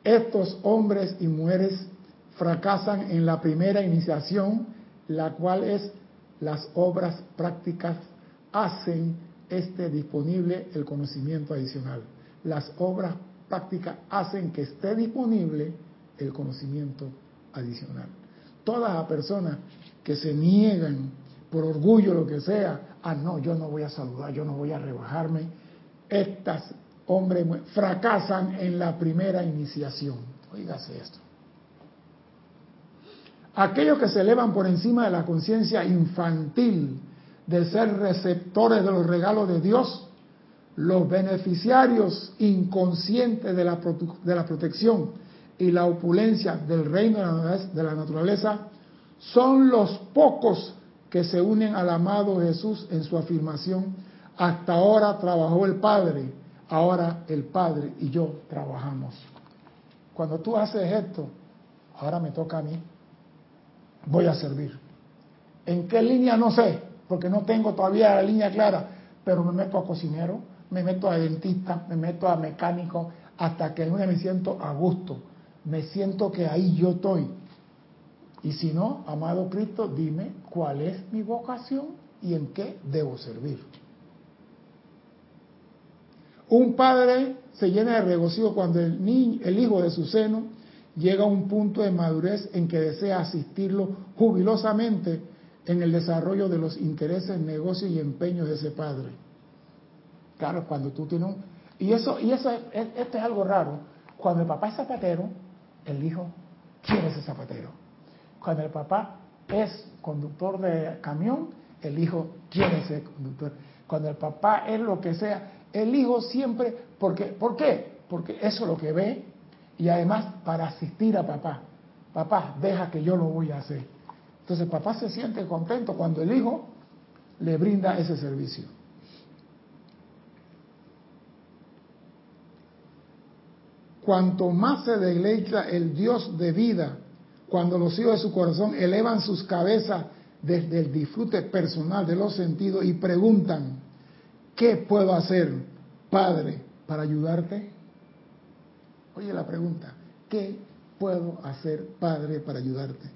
Estos hombres y mujeres fracasan en la primera iniciación, la cual es las obras prácticas hacen este disponible el conocimiento adicional. Las obras prácticas hacen que esté disponible el conocimiento adicional. Todas las personas que se niegan por orgullo, lo que sea, ah, no, yo no voy a saludar, yo no voy a rebajarme, estas hombres fracasan en la primera iniciación. Oígase esto. Aquellos que se elevan por encima de la conciencia infantil de ser receptores de los regalos de Dios, los beneficiarios inconscientes de la, de la protección y la opulencia del reino de la naturaleza, son los pocos que se unen al amado Jesús en su afirmación, hasta ahora trabajó el Padre, ahora el Padre y yo trabajamos. Cuando tú haces esto, ahora me toca a mí, voy a servir. ¿En qué línea? No sé, porque no tengo todavía la línea clara, pero me meto a cocinero, me meto a dentista, me meto a mecánico, hasta que una me siento a gusto, me siento que ahí yo estoy. Y si no, amado Cristo, dime cuál es mi vocación y en qué debo servir. Un padre se llena de regocijo cuando el, niño, el hijo de su seno llega a un punto de madurez en que desea asistirlo jubilosamente en el desarrollo de los intereses, negocios y empeños de ese padre. Claro, cuando tú tienes un... Y eso, y eso esto es algo raro. Cuando el papá es zapatero, el hijo quiere ser zapatero. Cuando el papá es conductor de camión, el hijo quiere ser conductor. Cuando el papá es lo que sea, el hijo siempre, porque, ¿por qué? Porque eso es lo que ve y además para asistir a papá. Papá, deja que yo lo voy a hacer. Entonces papá se siente contento cuando el hijo le brinda ese servicio. Cuanto más se deleita el Dios de vida, cuando los hijos de su corazón elevan sus cabezas desde el disfrute personal de los sentidos y preguntan, ¿qué puedo hacer, Padre, para ayudarte? Oye la pregunta, ¿qué puedo hacer, Padre, para ayudarte?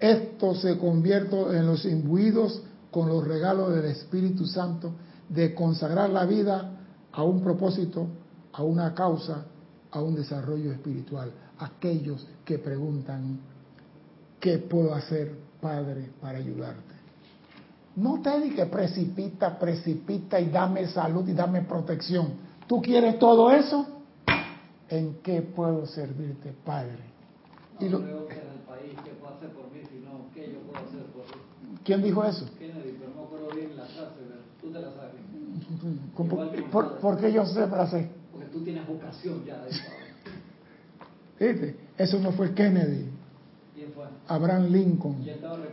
Esto se convierte en los imbuidos con los regalos del Espíritu Santo de consagrar la vida a un propósito, a una causa, a un desarrollo espiritual. Aquellos que preguntan, ¿qué puedo hacer, Padre, para ayudarte? No te digas precipita, precipita y dame salud y dame protección. ¿Tú quieres todo eso? ¿En qué puedo servirte, Padre? Creo que en el país que hacer por mí, sino qué yo puedo hacer por ti. ¿Quién dijo eso? Kennedy, pero no acuerdo bien la frase, pero tú te la sabes. ¿Por, por, ¿Por, qué yo sé frase? Porque tú tienes vocación ya de ¿Viste? Eso no fue Kennedy. ¿Quién fue? Abraham Lincoln.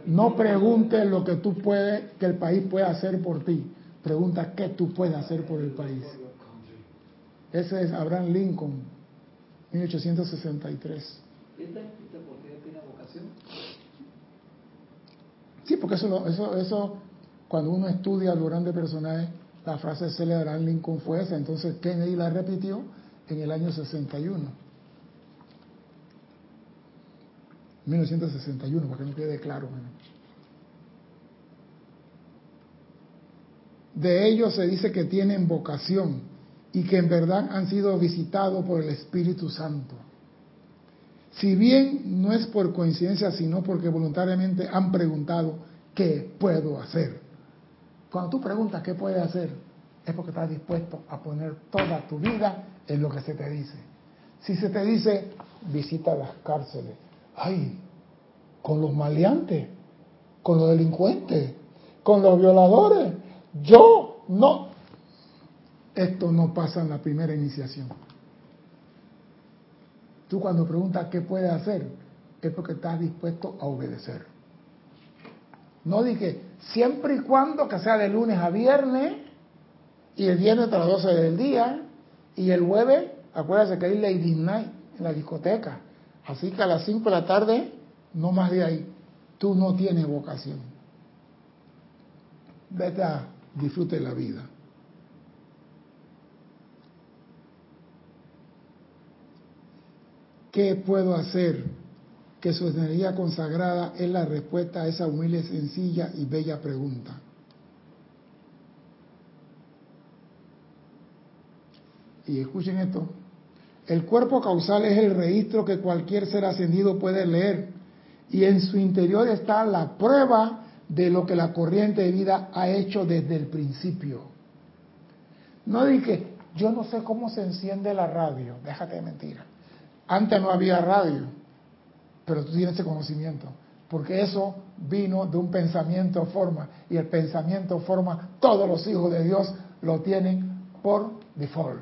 No preguntes lo que tú puedes, que el país puede hacer por ti. Pregunta qué tú puedes hacer por el país. Ese es Abraham Lincoln, 1863. ¿Viste? ¿Viste por qué tiene vocación? Sí, porque eso, eso, eso, cuando uno estudia al grande personaje, la frase de Abraham Lincoln fue esa. Entonces Kennedy la repitió en el año 61. 1961, para que no quede claro. de ellos se dice que tienen vocación y que en verdad han sido visitados por el Espíritu Santo. Si bien no es por coincidencia, sino porque voluntariamente han preguntado, ¿qué puedo hacer? Cuando tú preguntas qué puedes hacer, es porque estás dispuesto a poner toda tu vida en lo que se te dice. Si se te dice, visita las cárceles, ay, con los maleantes, con los delincuentes, con los violadores, yo no. Esto no pasa en la primera iniciación. Tú cuando preguntas qué puedes hacer, es porque estás dispuesto a obedecer. No dije, siempre y cuando que sea de lunes a viernes, y el viernes a las 12 del día, y el jueves, acuérdate que hay Lady Night en la discoteca. Así que a las 5 de la tarde, no más de ahí, tú no tienes vocación. Vete a disfrute la vida. ¿Qué puedo hacer? Que su energía consagrada es la respuesta a esa humilde, sencilla y bella pregunta. Y escuchen esto. El cuerpo causal es el registro que cualquier ser ascendido puede leer y en su interior está la prueba de lo que la corriente de vida ha hecho desde el principio. No dije, yo no sé cómo se enciende la radio, déjate de mentira. Antes no había radio, pero tú tienes ese conocimiento, porque eso vino de un pensamiento forma, y el pensamiento forma, todos los hijos de Dios lo tienen por default.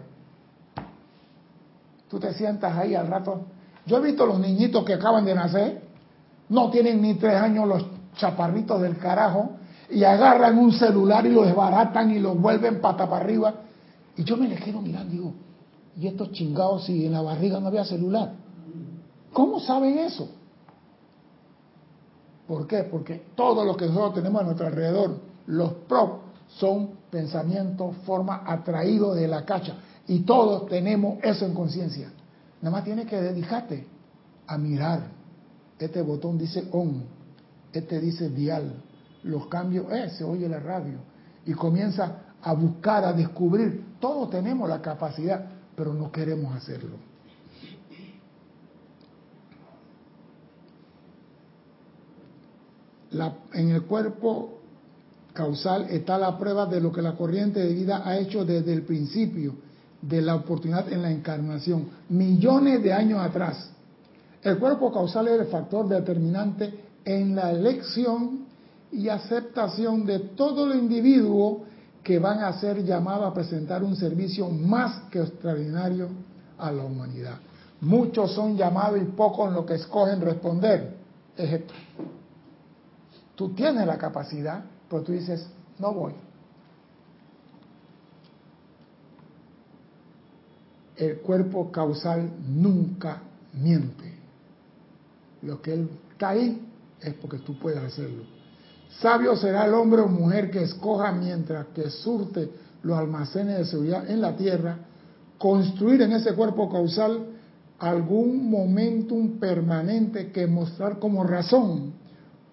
Tú te sientas ahí al rato. Yo he visto los niñitos que acaban de nacer, no tienen ni tres años los chaparritos del carajo, y agarran un celular y lo desbaratan y lo vuelven pata para arriba. Y yo me les quiero mirar, digo, y estos chingados si en la barriga no había celular. ¿Cómo saben eso? ¿Por qué? Porque todo lo que nosotros tenemos a nuestro alrededor, los PRO, son pensamientos, forma atraídos de la cacha. Y todos tenemos eso en conciencia. Nada más tienes que dedicarte a mirar. Este botón dice on, este dice dial. Los cambios, eh, se oye la radio. Y comienza a buscar, a descubrir. Todos tenemos la capacidad pero no queremos hacerlo. en el cuerpo causal está la prueba de lo que la corriente de vida ha hecho desde el principio de la oportunidad en la encarnación, millones de años atrás. El cuerpo causal es el factor determinante en la elección y aceptación de todo el individuo que van a ser llamados a presentar un servicio más que extraordinario a la humanidad. Muchos son llamados y pocos lo que escogen responder. Ejemplo. Tú tienes la capacidad, pero tú dices, no voy. El cuerpo causal nunca miente. Lo que él está ahí es porque tú puedes hacerlo. Sabio será el hombre o mujer que escoja mientras que surte los almacenes de seguridad en la tierra, construir en ese cuerpo causal algún momentum permanente que mostrar como razón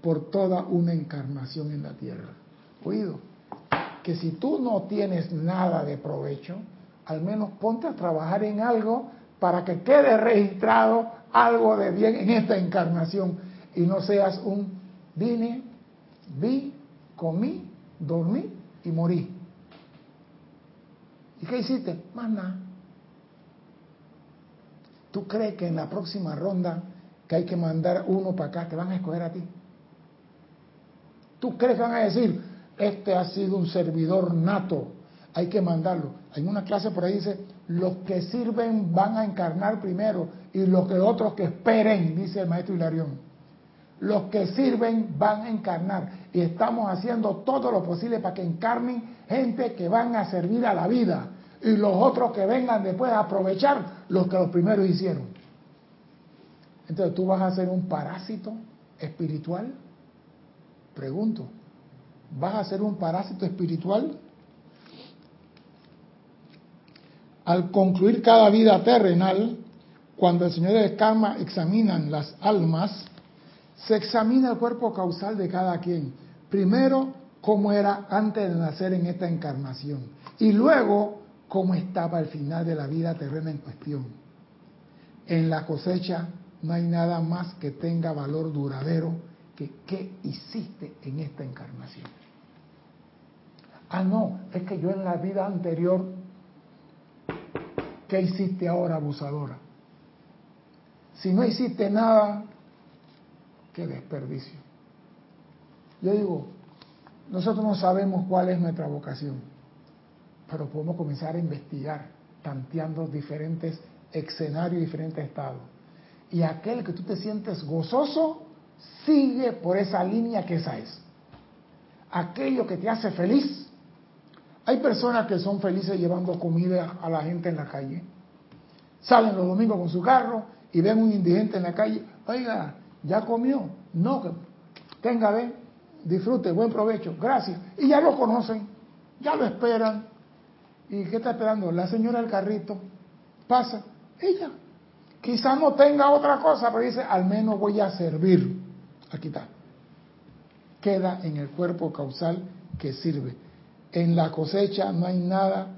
por toda una encarnación en la tierra. Oído, que si tú no tienes nada de provecho, al menos ponte a trabajar en algo para que quede registrado algo de bien en esta encarnación y no seas un vine vi, comí, dormí y morí. ¿Y qué hiciste? Más nada. ¿Tú crees que en la próxima ronda que hay que mandar uno para acá, te van a escoger a ti? ¿Tú crees que van a decir, este ha sido un servidor nato, hay que mandarlo? En una clase por ahí dice, los que sirven van a encarnar primero y los que otros que esperen, dice el maestro Hilarión los que sirven van a encarnar. Y estamos haciendo todo lo posible para que encarnen gente que van a servir a la vida. Y los otros que vengan después a aprovechar los que los primeros hicieron. Entonces tú vas a ser un parásito espiritual. Pregunto, ¿vas a ser un parásito espiritual? Al concluir cada vida terrenal, cuando el Señor de Karma examinan las almas, se examina el cuerpo causal de cada quien. Primero, cómo era antes de nacer en esta encarnación y luego cómo estaba al final de la vida terrena en cuestión. En la cosecha no hay nada más que tenga valor duradero que qué hiciste en esta encarnación. Ah, no, es que yo en la vida anterior, ¿qué hiciste ahora, abusadora? Si no hiciste nada, qué desperdicio. Yo digo, nosotros no sabemos cuál es nuestra vocación, pero podemos comenzar a investigar, tanteando diferentes escenarios, diferentes estados. Y aquel que tú te sientes gozoso, sigue por esa línea que esa es. Aquello que te hace feliz. Hay personas que son felices llevando comida a la gente en la calle. Salen los domingos con su carro y ven un indigente en la calle. Oiga, ¿ya comió? No, tenga, ven, disfrute, buen provecho, gracias. Y ya lo conocen, ya lo esperan. ¿Y qué está esperando? La señora del carrito pasa, ella. Quizá no tenga otra cosa, pero dice, al menos voy a servir. Aquí está. Queda en el cuerpo causal que sirve. En la cosecha no hay nada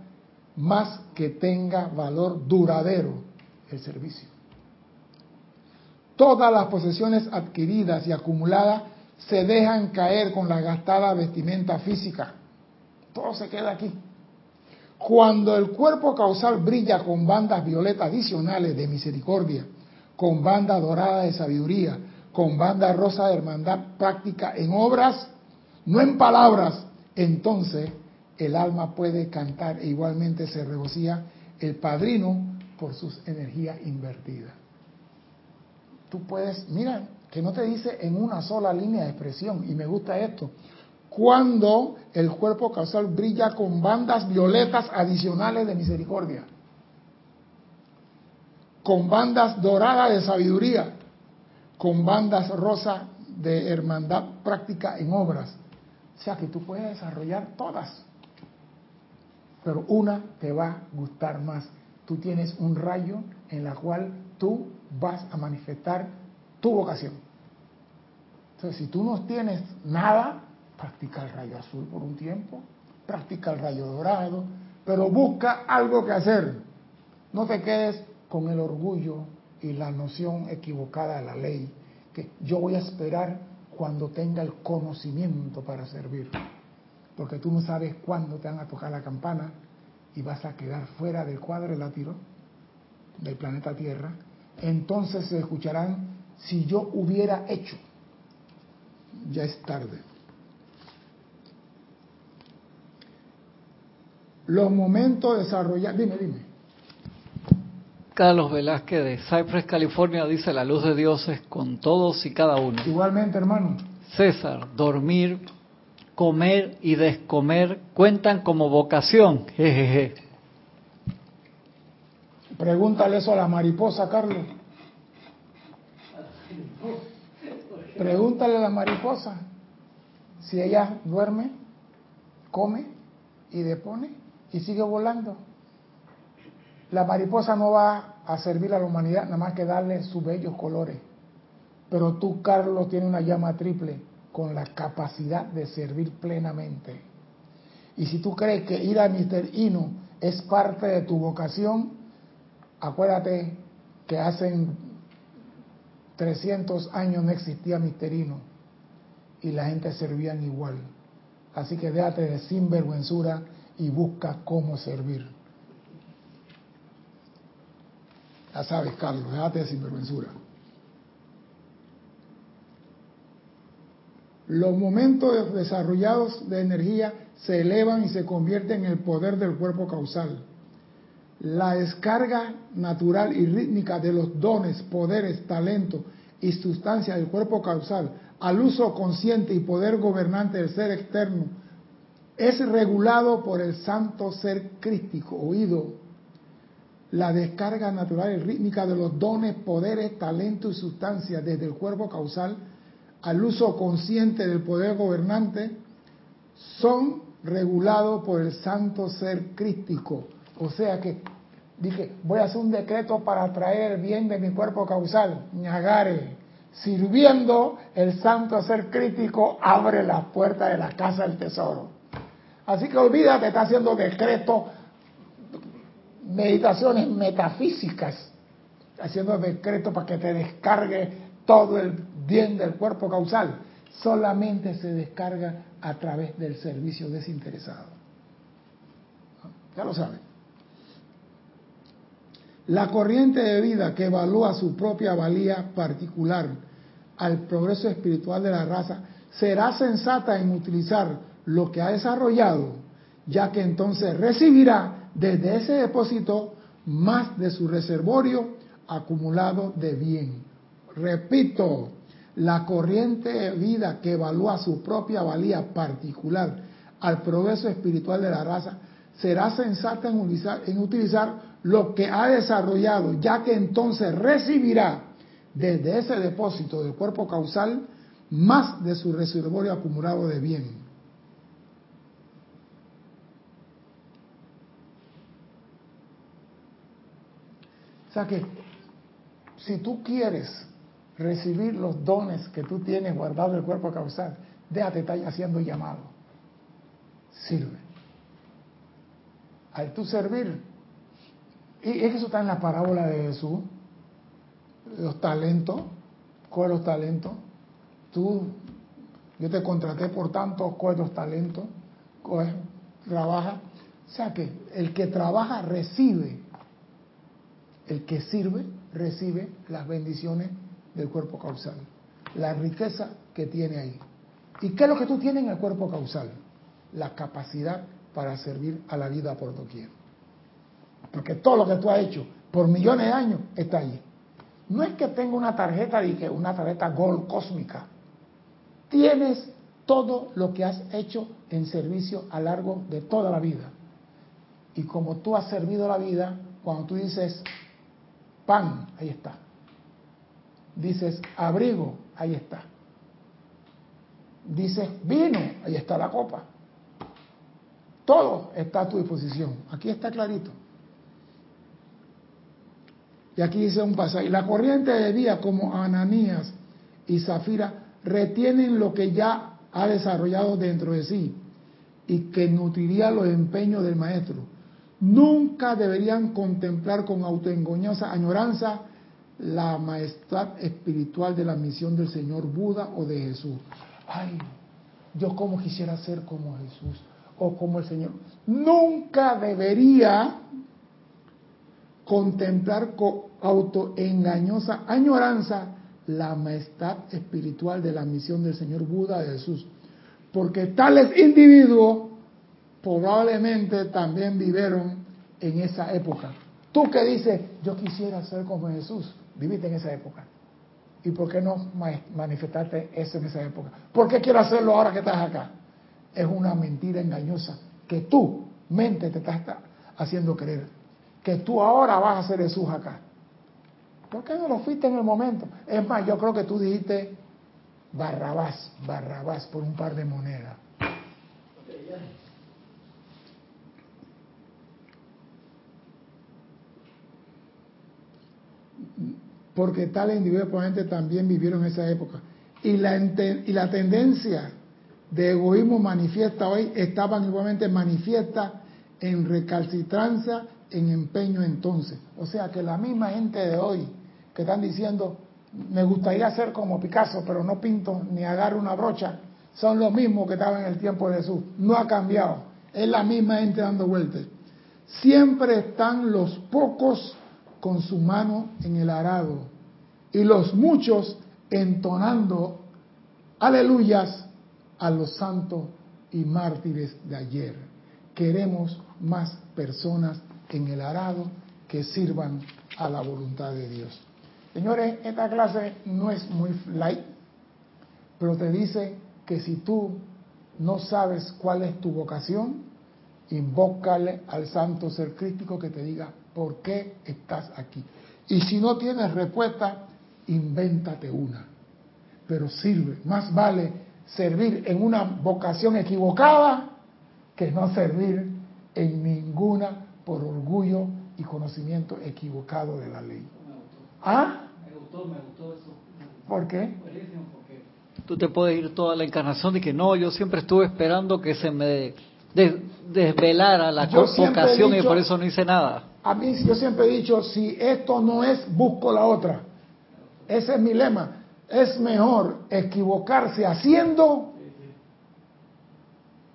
más que tenga valor duradero, el servicio. Todas las posesiones adquiridas y acumuladas se dejan caer con la gastada vestimenta física. Todo se queda aquí. Cuando el cuerpo causal brilla con bandas violetas adicionales de misericordia, con banda dorada de sabiduría, con banda rosa de hermandad práctica en obras, no en palabras, entonces el alma puede cantar e igualmente se regocija el padrino por sus energías invertidas. Tú puedes, mira, que no te dice en una sola línea de expresión, y me gusta esto, cuando el cuerpo causal brilla con bandas violetas adicionales de misericordia, con bandas doradas de sabiduría, con bandas rosas de hermandad práctica en obras. O sea que tú puedes desarrollar todas, pero una te va a gustar más. Tú tienes un rayo en la cual tú vas a manifestar tu vocación. Entonces, si tú no tienes nada, practica el rayo azul por un tiempo, practica el rayo dorado, pero busca algo que hacer. No te quedes con el orgullo y la noción equivocada de la ley, que yo voy a esperar cuando tenga el conocimiento para servir. Porque tú no sabes cuándo te van a tocar la campana y vas a quedar fuera del cuadro de latiro del planeta Tierra. Entonces se escucharán si yo hubiera hecho. Ya es tarde. Los momentos desarrollados. Dime, dime. Carlos Velázquez de Cypress, California, dice la luz de Dios es con todos y cada uno. Igualmente, hermano. César, dormir, comer y descomer cuentan como vocación. Jejeje. Pregúntale eso a la mariposa, Carlos. Pregúntale a la mariposa si ella duerme, come y depone y sigue volando. La mariposa no va a servir a la humanidad nada más que darle sus bellos colores. Pero tú, Carlos, tienes una llama triple con la capacidad de servir plenamente. Y si tú crees que ir a Mr. Inu es parte de tu vocación, acuérdate que hace 300 años no existía. Inu y la gente servían igual. Así que déjate de sinvergüenzura y busca cómo servir. Ya sabes, Carlos, déjate de sinvergüenzura. Los momentos desarrollados de energía se elevan y se convierten en el poder del cuerpo causal. La descarga natural y rítmica de los dones, poderes, talentos y sustancias del cuerpo causal al uso consciente y poder gobernante del ser externo es regulado por el santo ser crístico, oído la descarga natural y rítmica de los dones, poderes, talentos y sustancias desde el cuerpo causal al uso consciente del poder gobernante son regulados por el santo ser crístico. O sea que dije, voy a hacer un decreto para traer el bien de mi cuerpo causal, ñagare. sirviendo, el santo ser crítico abre las puertas de la casa del tesoro. Así que olvídate, está haciendo decretos, meditaciones metafísicas, haciendo decretos para que te descargue todo el bien del cuerpo causal. Solamente se descarga a través del servicio desinteresado. Ya lo saben. La corriente de vida que evalúa su propia valía particular al progreso espiritual de la raza será sensata en utilizar lo que ha desarrollado, ya que entonces recibirá desde ese depósito más de su reservorio acumulado de bien. Repito, la corriente de vida que evalúa su propia valía particular al progreso espiritual de la raza será sensata en utilizar, en utilizar lo que ha desarrollado, ya que entonces recibirá desde ese depósito del cuerpo causal más de su reservorio acumulado de bien. O sea que si tú quieres recibir los dones que tú tienes guardados en el cuerpo causal, déjate estar haciendo llamado. Sirve. Al tú servir, y eso está en la parábola de Jesús, los talentos, coge los talentos, tú, yo te contraté por tanto, coge los talentos, trabaja. O sea que el que trabaja recibe, el que sirve recibe las bendiciones del cuerpo causal, la riqueza que tiene ahí. ¿Y qué es lo que tú tienes en el cuerpo causal? La capacidad para servir a la vida por doquier. Porque todo lo que tú has hecho por millones de años está allí. No es que tenga una tarjeta que una tarjeta Gold cósmica. Tienes todo lo que has hecho en servicio a largo de toda la vida. Y como tú has servido la vida, cuando tú dices pan, ahí está. Dices abrigo, ahí está. Dices vino, ahí está la copa. Todo está a tu disposición. Aquí está clarito. Y aquí dice un pasaje, la corriente de día como Ananías y Zafira retienen lo que ya ha desarrollado dentro de sí y que nutriría los empeños del maestro. Nunca deberían contemplar con autoengañosa añoranza la maestad espiritual de la misión del Señor Buda o de Jesús. Ay, yo como quisiera ser como Jesús o como el Señor. Nunca debería contemplar con autoengañosa añoranza la maestad espiritual de la misión del Señor Buda de Jesús. Porque tales individuos probablemente también vivieron en esa época. Tú que dices, yo quisiera ser como Jesús, viviste en esa época. ¿Y por qué no manifestaste eso en esa época? ¿Por qué quiero hacerlo ahora que estás acá? Es una mentira engañosa que tú, mente, te estás haciendo creer que tú ahora vas a ser Jesús acá. ¿Por qué no lo fuiste en el momento? Es más, yo creo que tú dijiste Barrabás, Barrabás por un par de monedas. Porque tal individuos probablemente también vivieron esa época. Y la, y la tendencia de egoísmo manifiesta hoy estaban igualmente manifiesta en recalcitrancia en empeño entonces. O sea que la misma gente de hoy que están diciendo, me gustaría ser como Picasso, pero no pinto ni agarro una brocha, son los mismos que estaban en el tiempo de Jesús. No ha cambiado. Es la misma gente dando vueltas. Siempre están los pocos con su mano en el arado y los muchos entonando aleluyas a los santos y mártires de ayer. Queremos más personas en el arado que sirvan a la voluntad de Dios. Señores, esta clase no es muy light, pero te dice que si tú no sabes cuál es tu vocación, invócale al santo ser crítico que te diga por qué estás aquí. Y si no tienes respuesta, invéntate una. Pero sirve, más vale servir en una vocación equivocada que no servir en ninguna por orgullo y conocimiento equivocado de la ley. ¿Ah? Me gustó, me gustó eso. ¿Por qué? Tú te puedes ir toda la encarnación y que no, yo siempre estuve esperando que se me desvelara la convocación y por eso no hice nada. A mí yo siempre he dicho, si esto no es, busco la otra. Ese es mi lema. Es mejor equivocarse haciendo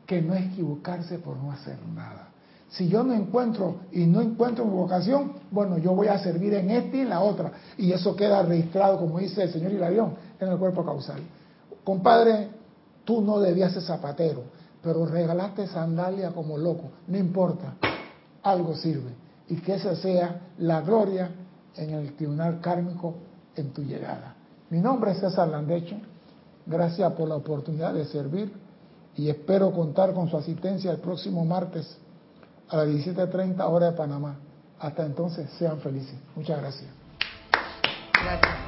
que no equivocarse por no hacer nada. Si yo no encuentro y no encuentro mi vocación, bueno, yo voy a servir en este y en la otra. Y eso queda registrado, como dice el señor Hilarión, en el cuerpo causal. Compadre, tú no debías ser zapatero, pero regalaste sandalia como loco. No importa, algo sirve. Y que esa sea la gloria en el tribunal kármico en tu llegada. Mi nombre es César Landecho. Gracias por la oportunidad de servir y espero contar con su asistencia el próximo martes a las 17.30 hora de Panamá. Hasta entonces, sean felices. Muchas gracias. Gracias.